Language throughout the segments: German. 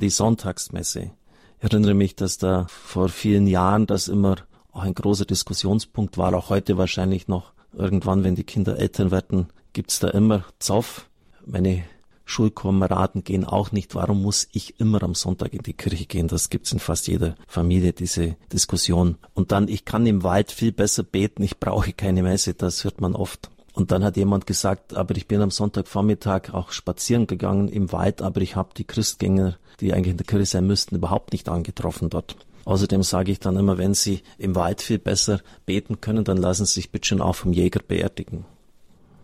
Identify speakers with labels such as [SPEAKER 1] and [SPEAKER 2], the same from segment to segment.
[SPEAKER 1] die Sonntagsmesse. Ich erinnere mich, dass da vor vielen Jahren das immer auch ein großer Diskussionspunkt war, auch heute wahrscheinlich noch. Irgendwann, wenn die Kinder Eltern werden, gibt's da immer Zoff. Meine Schulkameraden gehen auch nicht. Warum muss ich immer am Sonntag in die Kirche gehen? Das gibt's in fast jeder Familie, diese Diskussion. Und dann, ich kann im Wald viel besser beten, ich brauche keine Messe, das hört man oft. Und dann hat jemand gesagt, aber ich bin am Sonntagvormittag auch spazieren gegangen im Wald, aber ich habe die Christgänger, die eigentlich in der Kirche sein müssten, überhaupt nicht angetroffen dort. Außerdem sage ich dann immer, wenn Sie im Wald viel besser beten können, dann lassen Sie sich bitte schon auch vom Jäger beerdigen.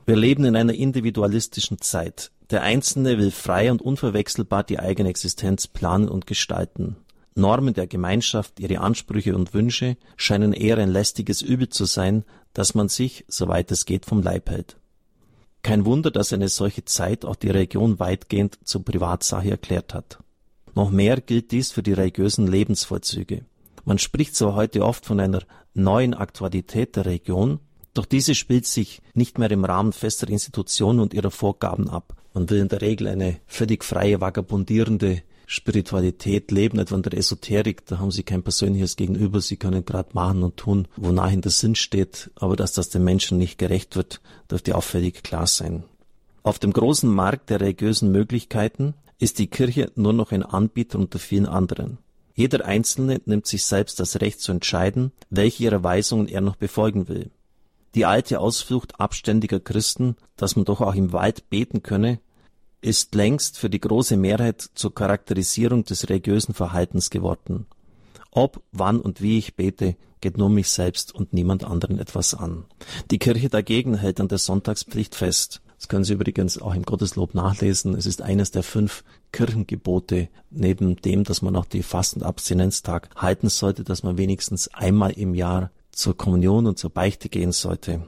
[SPEAKER 1] Wir leben in einer individualistischen Zeit. Der Einzelne will frei und unverwechselbar die eigene Existenz planen und gestalten. Normen der Gemeinschaft, ihre Ansprüche und Wünsche scheinen eher ein lästiges Übel zu sein, das man sich, soweit es geht, vom Leib hält. Kein Wunder, dass eine solche Zeit auch die Religion weitgehend zur Privatsache erklärt hat. Noch mehr gilt dies für die religiösen Lebensvollzüge. Man spricht zwar heute oft von einer neuen Aktualität der Religion, doch diese spielt sich nicht mehr im Rahmen fester Institutionen und ihrer Vorgaben ab. Man will in der Regel eine völlig freie, vagabundierende Spiritualität leben, etwa in der Esoterik, da haben sie kein persönliches Gegenüber, sie können gerade machen und tun, wonach in der Sinn steht, aber dass das den Menschen nicht gerecht wird, dürfte auffällig klar sein. Auf dem großen Markt der religiösen Möglichkeiten ist die Kirche nur noch ein Anbieter unter vielen anderen. Jeder Einzelne nimmt sich selbst das Recht zu entscheiden, welche ihrer Weisungen er noch befolgen will. Die alte Ausflucht abständiger Christen, dass man doch auch im Wald beten könne, ist längst für die große Mehrheit zur Charakterisierung des religiösen Verhaltens geworden. Ob, wann und wie ich bete, geht nur mich selbst und niemand anderen etwas an. Die Kirche dagegen hält an der Sonntagspflicht fest. Das können Sie übrigens auch im Gotteslob nachlesen. Es ist eines der fünf Kirchengebote, neben dem, dass man auch die Fast- und Abstinenztag halten sollte, dass man wenigstens einmal im Jahr zur Kommunion und zur Beichte gehen sollte.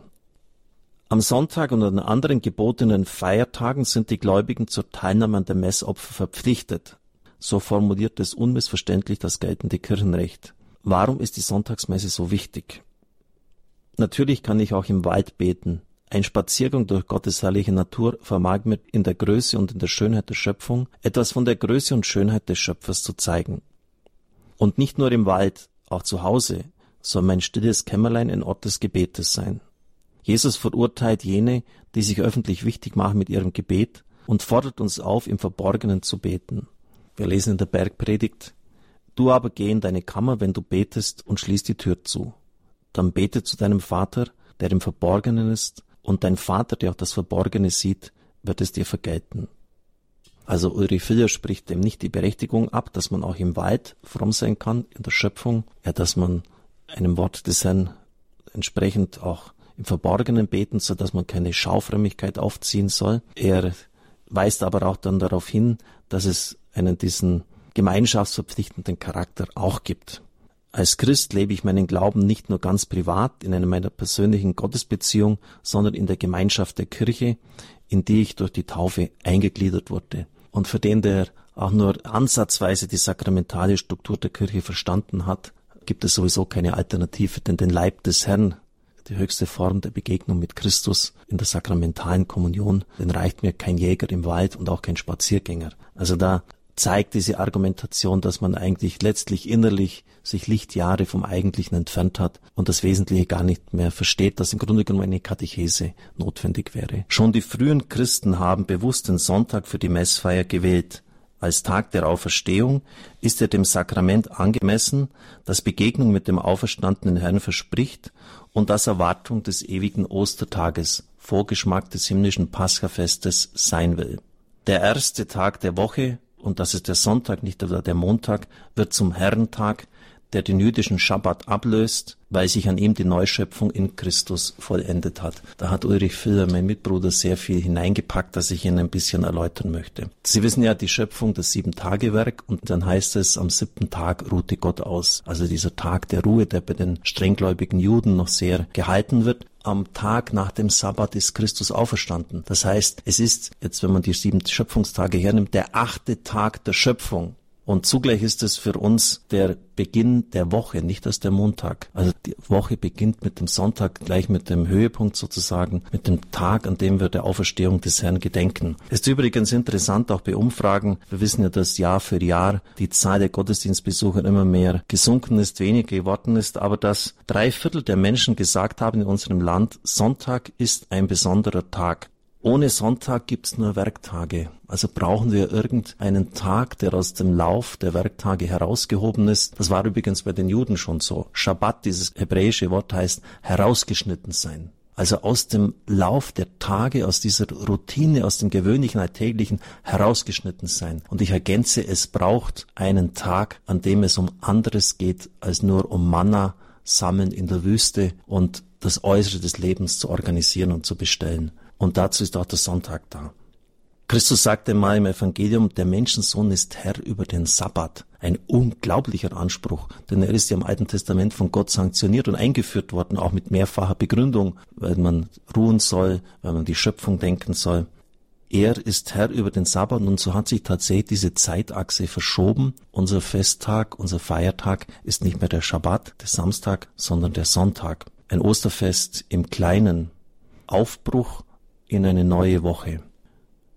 [SPEAKER 1] Am Sonntag und an anderen gebotenen Feiertagen sind die Gläubigen zur Teilnahme an der Messopfer verpflichtet. So formuliert es unmissverständlich das geltende Kirchenrecht. Warum ist die Sonntagsmesse so wichtig? Natürlich kann ich auch im Wald beten. Ein Spaziergang durch Gottes herrliche Natur vermag mir in der Größe und in der Schönheit der Schöpfung etwas von der Größe und Schönheit des Schöpfers zu zeigen. Und nicht nur im Wald, auch zu Hause, soll mein stilles Kämmerlein ein Ort des Gebetes sein. Jesus verurteilt jene, die sich öffentlich wichtig machen mit ihrem Gebet und fordert uns auf, im Verborgenen zu beten. Wir lesen in der Bergpredigt, Du aber geh in deine Kammer, wenn du betest, und schließ die Tür zu. Dann bete zu deinem Vater, der im Verborgenen ist, und dein Vater, der auch das Verborgene sieht, wird es dir vergelten. Also Ulrich Filler spricht dem nicht die Berechtigung ab, dass man auch im Wald fromm sein kann, in der Schöpfung, ja, dass man einem Wort des Herrn entsprechend auch im Verborgenen beten, so dass man keine Schaufrömmigkeit aufziehen soll. Er weist aber auch dann darauf hin, dass es einen diesen gemeinschaftsverpflichtenden Charakter auch gibt. Als Christ lebe ich meinen Glauben nicht nur ganz privat in einer meiner persönlichen Gottesbeziehung, sondern in der Gemeinschaft der Kirche, in die ich durch die Taufe eingegliedert wurde. Und für den, der auch nur ansatzweise die sakramentale Struktur der Kirche verstanden hat, gibt es sowieso keine Alternative, denn den Leib des Herrn, die höchste Form der Begegnung mit Christus in der sakramentalen Kommunion, den reicht mir kein Jäger im Wald und auch kein Spaziergänger. Also da zeigt diese Argumentation, dass man eigentlich letztlich innerlich sich Lichtjahre vom Eigentlichen entfernt hat und das Wesentliche gar nicht mehr versteht, dass im Grunde genommen eine Katechese notwendig wäre. Schon die frühen Christen haben bewusst den Sonntag für die Messfeier gewählt. Als Tag der Auferstehung ist er dem Sakrament angemessen, das Begegnung mit dem auferstandenen Herrn verspricht und das Erwartung des ewigen Ostertages, Vorgeschmack des himmlischen Paschafestes sein will. Der erste Tag der Woche, und das ist der Sonntag, nicht der Montag, wird zum Herrentag, der den jüdischen Schabbat ablöst, weil sich an ihm die Neuschöpfung in Christus vollendet hat. Da hat Ulrich Filler, mein Mitbruder, sehr viel hineingepackt, das ich Ihnen ein bisschen erläutern möchte. Sie wissen ja die Schöpfung, das Sieben-Tage-Werk, und dann heißt es, am siebten Tag ruhte Gott aus. Also dieser Tag der Ruhe, der bei den strenggläubigen Juden noch sehr gehalten wird am Tag nach dem Sabbat ist Christus auferstanden. Das heißt, es ist, jetzt wenn man die sieben Schöpfungstage hernimmt, der achte Tag der Schöpfung. Und zugleich ist es für uns der Beginn der Woche, nicht erst der Montag. Also die Woche beginnt mit dem Sonntag, gleich mit dem Höhepunkt sozusagen, mit dem Tag, an dem wir der Auferstehung des Herrn gedenken. Ist übrigens interessant, auch bei Umfragen. Wir wissen ja, dass Jahr für Jahr die Zahl der Gottesdienstbesucher immer mehr gesunken ist, weniger geworden ist, aber dass drei Viertel der Menschen gesagt haben in unserem Land, Sonntag ist ein besonderer Tag. Ohne Sonntag gibt's nur Werktage. Also brauchen wir irgendeinen Tag, der aus dem Lauf der Werktage herausgehoben ist. Das war übrigens bei den Juden schon so. Shabbat, dieses hebräische Wort heißt herausgeschnitten sein. Also aus dem Lauf der Tage, aus dieser Routine, aus dem gewöhnlichen Alltäglichen herausgeschnitten sein. Und ich ergänze, es braucht einen Tag, an dem es um anderes geht als nur um Manna sammeln in der Wüste und das Äußere des Lebens zu organisieren und zu bestellen. Und dazu ist auch der Sonntag da. Christus sagte mal im Evangelium, der Menschensohn ist Herr über den Sabbat. Ein unglaublicher Anspruch, denn er ist ja im Alten Testament von Gott sanktioniert und eingeführt worden, auch mit mehrfacher Begründung, weil man ruhen soll, weil man die Schöpfung denken soll. Er ist Herr über den Sabbat und so hat sich tatsächlich diese Zeitachse verschoben. Unser Festtag, unser Feiertag ist nicht mehr der Schabbat, der Samstag, sondern der Sonntag. Ein Osterfest im kleinen Aufbruch in eine neue Woche.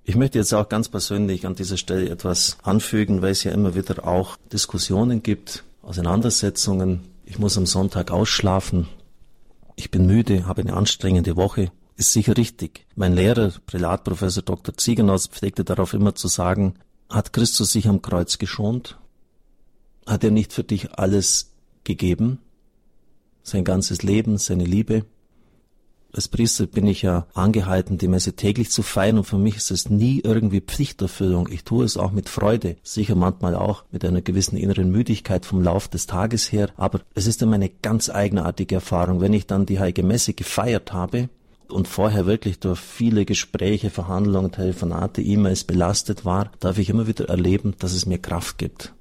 [SPEAKER 1] Ich möchte jetzt auch ganz persönlich an dieser Stelle etwas anfügen, weil es ja immer wieder auch Diskussionen gibt, Auseinandersetzungen. Ich muss am Sonntag ausschlafen. Ich bin müde, habe eine anstrengende Woche. Ist sicher richtig. Mein Lehrer, Prälatprofessor Dr. Ziegenhaus, pflegte darauf immer zu sagen, hat Christus sich am Kreuz geschont? Hat er nicht für dich alles gegeben? Sein ganzes Leben, seine Liebe? Als Priester bin ich ja angehalten, die Messe täglich zu feiern und für mich ist es nie irgendwie Pflichterfüllung. Ich tue es auch mit Freude, sicher manchmal auch mit einer gewissen inneren Müdigkeit vom Lauf des Tages her, aber es ist immer eine ganz eigenartige Erfahrung. Wenn ich dann die Heilige Messe gefeiert habe, und vorher wirklich durch viele Gespräche, Verhandlungen, Telefonate, E-Mails belastet war, darf ich immer wieder erleben, dass es mir Kraft gibt.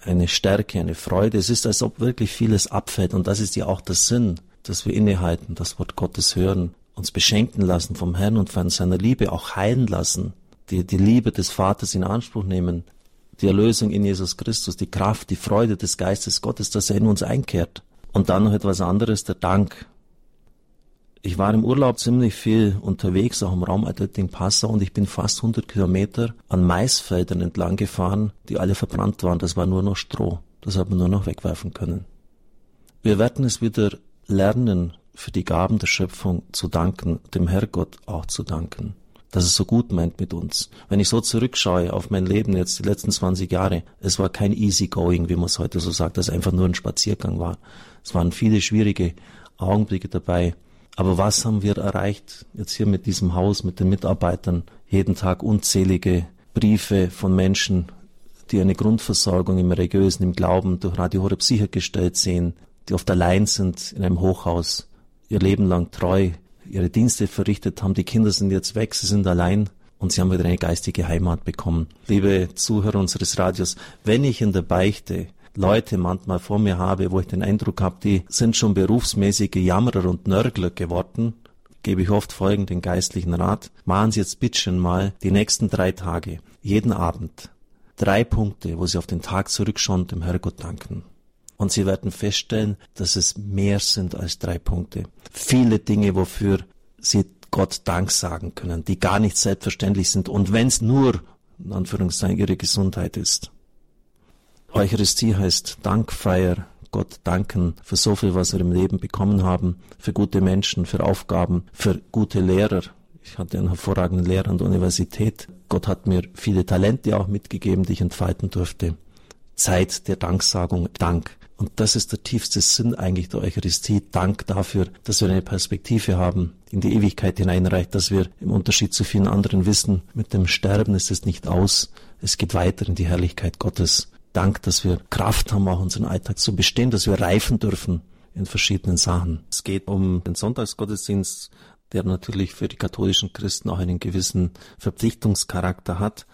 [SPEAKER 1] Eine Stärke, eine Freude. Es ist, als ob wirklich vieles abfällt und das ist ja auch der Sinn dass wir innehalten, das Wort Gottes hören, uns beschenken lassen vom Herrn und von seiner Liebe auch heilen lassen, die, die Liebe des Vaters in Anspruch nehmen, die Erlösung in Jesus Christus, die Kraft, die Freude des Geistes Gottes, dass er in uns einkehrt. Und dann noch etwas anderes, der Dank. Ich war im Urlaub ziemlich viel unterwegs, auch im Raum Altötting-Passau, und ich bin fast 100 Kilometer an Maisfeldern entlang gefahren, die alle verbrannt waren. Das war nur noch Stroh. Das hat man nur noch wegwerfen können. Wir werden es wieder lernen, für die Gaben der Schöpfung zu danken, dem Herrgott auch zu danken, dass es so gut meint mit uns. Wenn ich so zurückschaue auf mein Leben jetzt die letzten 20 Jahre, es war kein easy going, wie man es heute so sagt, dass es einfach nur ein Spaziergang war. Es waren viele schwierige Augenblicke dabei. Aber was haben wir erreicht jetzt hier mit diesem Haus, mit den Mitarbeitern? Jeden Tag unzählige Briefe von Menschen, die eine Grundversorgung im Religiösen, im Glauben durch Radio Horeb sichergestellt sehen, die oft allein sind in einem Hochhaus, ihr Leben lang treu ihre Dienste verrichtet haben. Die Kinder sind jetzt weg, sie sind allein und sie haben wieder eine geistige Heimat bekommen. Liebe Zuhörer unseres Radios, wenn ich in der Beichte Leute manchmal vor mir habe, wo ich den Eindruck habe, die sind schon berufsmäßige Jammerer und Nörgler geworden, gebe ich oft folgenden geistlichen Rat. Machen Sie jetzt bitte schon mal die nächsten drei Tage, jeden Abend, drei Punkte, wo Sie auf den Tag zurückschauen, dem Herrgott danken. Und Sie werden feststellen, dass es mehr sind als drei Punkte. Viele Dinge, wofür Sie Gott Dank sagen können, die gar nicht selbstverständlich sind. Und wenn es nur, in Anführungszeichen, Ihre Gesundheit ist. Eucharistie heißt Dankfeier, Gott danken für so viel, was wir im Leben bekommen haben, für gute Menschen, für Aufgaben, für gute Lehrer. Ich hatte einen hervorragenden Lehrer an der Universität. Gott hat mir viele Talente auch mitgegeben, die ich entfalten durfte. Zeit der Danksagung, Dank. Und das ist der tiefste Sinn eigentlich der Eucharistie. Dank dafür, dass wir eine Perspektive haben, die in die Ewigkeit hineinreicht, dass wir im Unterschied zu vielen anderen wissen, mit dem Sterben ist es nicht aus. Es geht weiter in die Herrlichkeit Gottes. Dank, dass wir Kraft haben, auch unseren Alltag zu bestehen, dass wir reifen dürfen in verschiedenen Sachen. Es geht um den Sonntagsgottesdienst, der natürlich für die katholischen Christen auch einen gewissen Verpflichtungscharakter hat.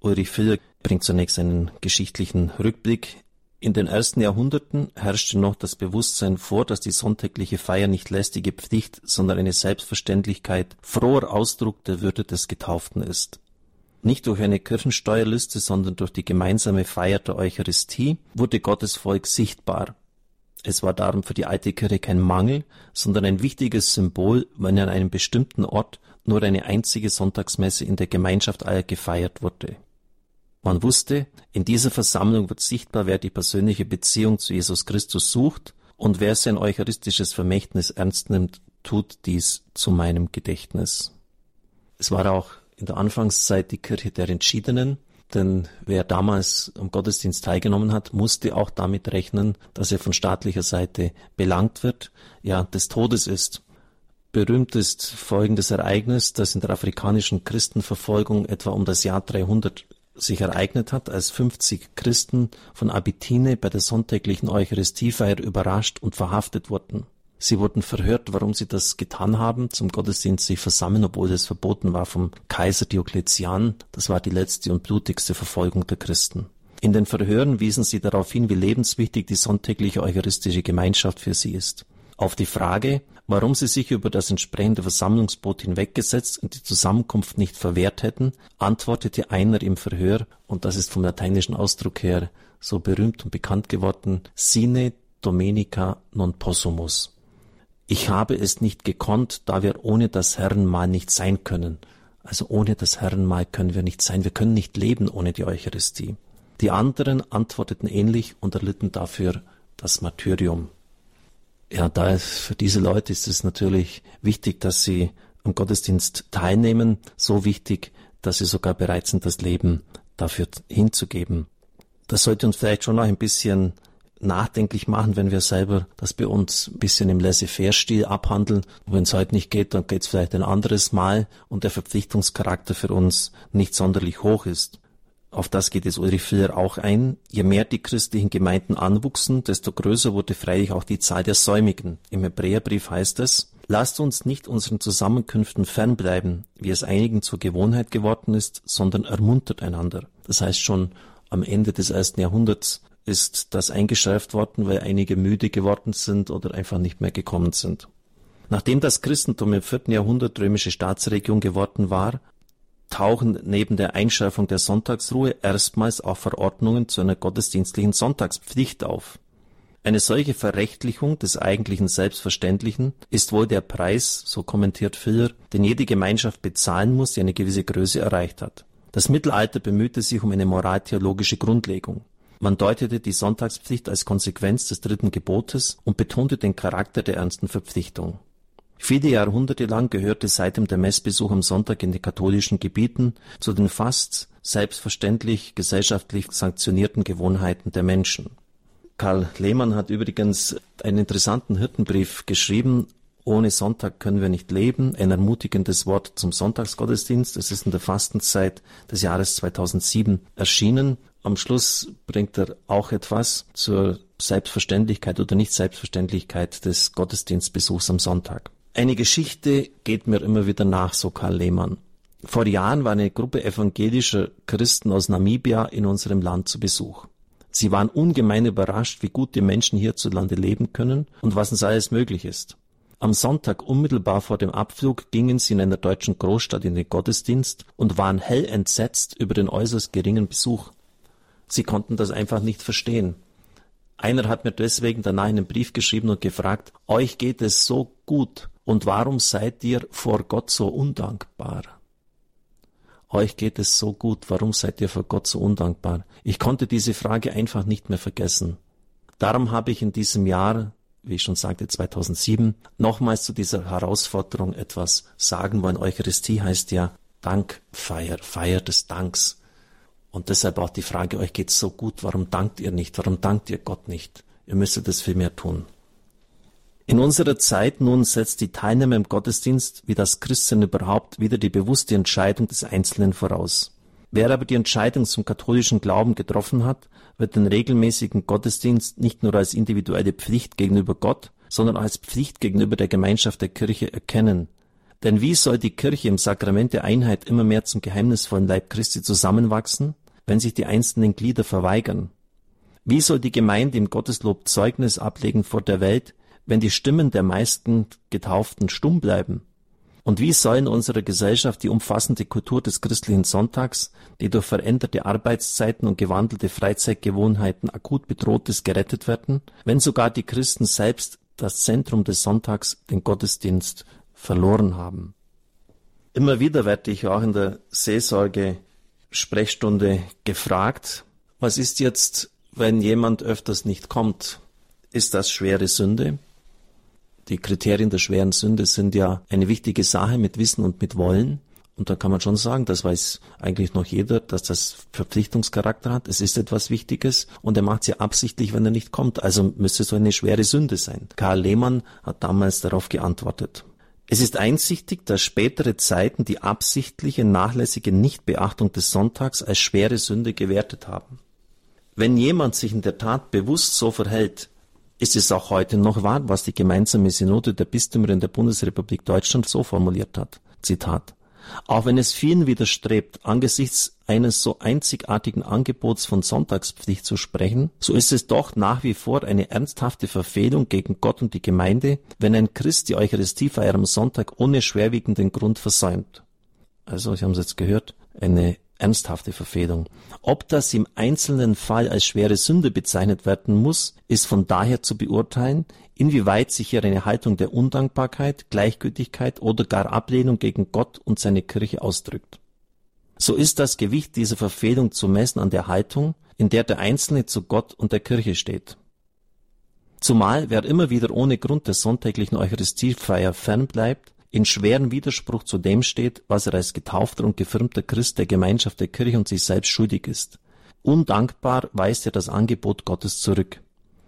[SPEAKER 1] Ulrich Filler bringt zunächst einen geschichtlichen Rückblick in den ersten Jahrhunderten herrschte noch das Bewusstsein vor, dass die sonntägliche Feier nicht lästige Pflicht, sondern eine Selbstverständlichkeit, froher Ausdruck der Würde des Getauften ist. Nicht durch eine Kirchensteuerliste, sondern durch die gemeinsame Feier der Eucharistie wurde Gottes Volk sichtbar. Es war darum für die alte Kirche kein Mangel, sondern ein wichtiges Symbol, wenn an einem bestimmten Ort nur eine einzige Sonntagsmesse in der Gemeinschaft aller gefeiert wurde. Man wusste, in dieser Versammlung wird sichtbar, wer die persönliche Beziehung zu Jesus Christus sucht und wer sein eucharistisches Vermächtnis ernst nimmt, tut dies zu meinem Gedächtnis. Es war auch in der Anfangszeit die Kirche der Entschiedenen, denn wer damals am Gottesdienst teilgenommen hat, musste auch damit rechnen, dass er von staatlicher Seite belangt wird, ja des Todes ist. Berühmt ist folgendes Ereignis, das in der afrikanischen Christenverfolgung etwa um das Jahr 300 sich ereignet hat, als 50 Christen von Abytine bei der sonntäglichen Eucharistiefeier überrascht und verhaftet wurden. Sie wurden verhört, warum sie das getan haben, zum Gottesdienst sich versammeln, obwohl es verboten war vom Kaiser Diokletian. Das war die letzte und blutigste Verfolgung der Christen. In den Verhören wiesen sie darauf hin, wie lebenswichtig die sonntägliche eucharistische Gemeinschaft für sie ist. Auf die Frage, warum sie sich über das entsprechende Versammlungsboot hinweggesetzt und die Zusammenkunft nicht verwehrt hätten, antwortete einer im Verhör, und das ist vom lateinischen Ausdruck her so berühmt und bekannt geworden, sine domenica non possumus. Ich habe es nicht gekonnt, da wir ohne das Herrenmahl nicht sein können. Also ohne das Herrenmahl können wir nicht sein. Wir können nicht leben ohne die Eucharistie. Die anderen antworteten ähnlich und erlitten dafür das Martyrium. Ja, da für diese Leute ist es natürlich wichtig, dass sie am Gottesdienst teilnehmen, so wichtig, dass sie sogar bereit sind, das Leben dafür hinzugeben. Das sollte uns vielleicht schon noch ein bisschen nachdenklich machen, wenn wir selber das bei uns ein bisschen im Laissez-faire-Stil abhandeln. Wenn es heute nicht geht, dann geht es vielleicht ein anderes Mal und der Verpflichtungscharakter für uns nicht sonderlich hoch ist. Auf das geht es Ulrich Filler auch ein. Je mehr die christlichen Gemeinden anwuchsen, desto größer wurde freilich auch die Zahl der Säumigen. Im Hebräerbrief heißt es, Lasst uns nicht unseren Zusammenkünften fernbleiben, wie es einigen zur Gewohnheit geworden ist, sondern ermuntert einander. Das heißt schon am Ende des ersten Jahrhunderts ist das eingeschärft worden, weil einige müde geworden sind oder einfach nicht mehr gekommen sind. Nachdem das Christentum im vierten Jahrhundert römische Staatsregion geworden war, tauchen neben der Einschärfung der Sonntagsruhe erstmals auch Verordnungen zu einer gottesdienstlichen Sonntagspflicht auf. Eine solche Verrechtlichung des eigentlichen Selbstverständlichen ist wohl der Preis, so kommentiert Filler, den jede Gemeinschaft bezahlen muss, die eine gewisse Größe erreicht hat. Das Mittelalter bemühte sich um eine moraltheologische Grundlegung. Man deutete die Sonntagspflicht als Konsequenz des dritten Gebotes und betonte den Charakter der ernsten Verpflichtung. Viele Jahrhunderte lang gehörte seitdem der Messbesuch am Sonntag in den katholischen Gebieten zu den fast selbstverständlich gesellschaftlich sanktionierten Gewohnheiten der Menschen. Karl Lehmann hat übrigens einen interessanten Hirtenbrief geschrieben. Ohne Sonntag können wir nicht leben. Ein ermutigendes Wort zum Sonntagsgottesdienst. Es ist in der Fastenzeit des Jahres 2007 erschienen am Schluss bringt er auch etwas zur Selbstverständlichkeit oder Nicht-Selbstverständlichkeit des Gottesdienstbesuchs am Sonntag. Eine Geschichte geht mir immer wieder nach, so Karl Lehmann. Vor Jahren war eine Gruppe evangelischer Christen aus Namibia in unserem Land zu Besuch. Sie waren ungemein überrascht, wie gut die Menschen hierzulande leben können und was uns alles möglich ist. Am Sonntag unmittelbar vor dem Abflug gingen sie in einer deutschen Großstadt in den Gottesdienst und waren hell entsetzt über den äußerst geringen Besuch. Sie konnten das einfach nicht verstehen. Einer hat mir deswegen danach einen Brief geschrieben und gefragt, euch geht es so gut und warum seid ihr vor Gott so undankbar? Euch geht es so gut, warum seid ihr vor Gott so undankbar? Ich konnte diese Frage einfach nicht mehr vergessen. Darum habe ich in diesem Jahr, wie ich schon sagte, 2007, nochmals zu dieser Herausforderung etwas sagen wollen. Eucharistie heißt ja Dankfeier, Feier des Danks. Und deshalb auch die Frage, euch geht's so gut, warum dankt ihr nicht? Warum dankt ihr Gott nicht? Ihr müsstet es viel mehr tun. In unserer Zeit nun setzt die Teilnahme im Gottesdienst, wie das Christsein überhaupt, wieder die bewusste Entscheidung des Einzelnen voraus. Wer aber die Entscheidung zum katholischen Glauben getroffen hat, wird den regelmäßigen Gottesdienst nicht nur als individuelle Pflicht gegenüber Gott, sondern als Pflicht gegenüber der Gemeinschaft der Kirche erkennen. Denn wie soll die Kirche im Sakrament der Einheit immer mehr zum geheimnisvollen Leib Christi zusammenwachsen, wenn sich die einzelnen Glieder verweigern? Wie soll die Gemeinde im Gotteslob Zeugnis ablegen vor der Welt, wenn die Stimmen der meisten Getauften stumm bleiben? Und wie soll in unserer Gesellschaft die umfassende Kultur des christlichen Sonntags, die durch veränderte Arbeitszeiten und gewandelte Freizeitgewohnheiten akut bedroht ist, gerettet werden, wenn sogar die Christen selbst das Zentrum des Sonntags, den Gottesdienst, verloren haben? Immer wieder werde ich auch in der Seelsorge Sprechstunde gefragt, was ist jetzt, wenn jemand öfters nicht kommt? Ist das schwere Sünde? Die Kriterien der schweren Sünde sind ja eine wichtige Sache mit Wissen und mit Wollen. Und da kann man schon sagen, das weiß eigentlich noch jeder, dass das Verpflichtungscharakter hat. Es ist etwas Wichtiges und er macht es ja absichtlich, wenn er nicht kommt. Also müsste so eine schwere Sünde sein. Karl Lehmann hat damals darauf geantwortet. Es ist einsichtig, dass spätere Zeiten die absichtliche, nachlässige Nichtbeachtung des Sonntags als schwere Sünde gewertet haben. Wenn jemand sich in der Tat bewusst so verhält, ist es auch heute noch wahr, was die gemeinsame Synode der Bistümer in der Bundesrepublik Deutschland so formuliert hat. Zitat. Auch wenn es vielen widerstrebt, angesichts eines so einzigartigen Angebots von Sonntagspflicht zu sprechen, so ist es doch nach wie vor eine ernsthafte Verfehlung gegen Gott und die Gemeinde, wenn ein Christ die Eucharistiefeier am Sonntag ohne schwerwiegenden Grund versäumt. Also, Sie haben es jetzt gehört, eine ernsthafte Verfehlung. Ob das im einzelnen Fall als schwere Sünde bezeichnet werden muss, ist von daher zu beurteilen, inwieweit sich hier eine Haltung der Undankbarkeit, Gleichgültigkeit oder gar Ablehnung gegen Gott und seine Kirche ausdrückt. So ist das Gewicht dieser Verfehlung zu messen an der Haltung, in der der Einzelne zu Gott und der Kirche steht. Zumal wer immer wieder ohne Grund der sonntäglichen Eucharistiefeier fernbleibt, in schweren Widerspruch zu dem steht, was er als getaufter und gefirmter Christ der Gemeinschaft der Kirche und sich selbst schuldig ist. Undankbar weist er das Angebot Gottes zurück.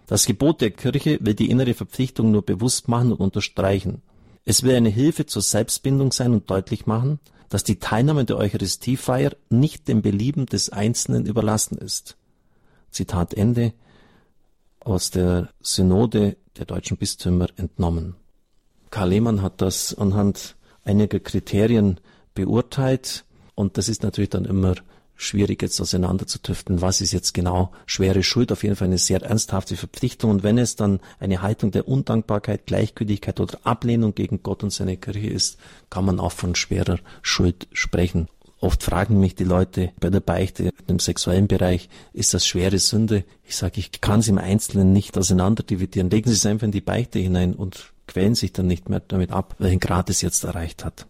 [SPEAKER 1] Das Gebot der Kirche will die innere Verpflichtung nur bewusst machen und unterstreichen. Es will eine Hilfe zur Selbstbindung sein und deutlich machen, dass die Teilnahme der Eucharistiefeier nicht dem Belieben des Einzelnen überlassen ist. Zitat Ende aus der Synode der deutschen Bistümer entnommen. Karl Lehmann hat das anhand einiger Kriterien beurteilt und das ist natürlich dann immer schwierig jetzt auseinanderzutüften, was ist jetzt genau schwere Schuld, auf jeden Fall eine sehr ernsthafte Verpflichtung und wenn es dann eine Haltung der Undankbarkeit, Gleichgültigkeit oder Ablehnung gegen Gott und seine Kirche ist, kann man auch von schwerer Schuld sprechen. Oft fragen mich die Leute bei der Beichte im sexuellen Bereich, ist das schwere Sünde? Ich sage, ich kann es im Einzelnen nicht auseinanderdividieren. Legen Sie es einfach in die Beichte hinein und quälen sich dann nicht mehr damit ab, welchen Grad es jetzt erreicht hat.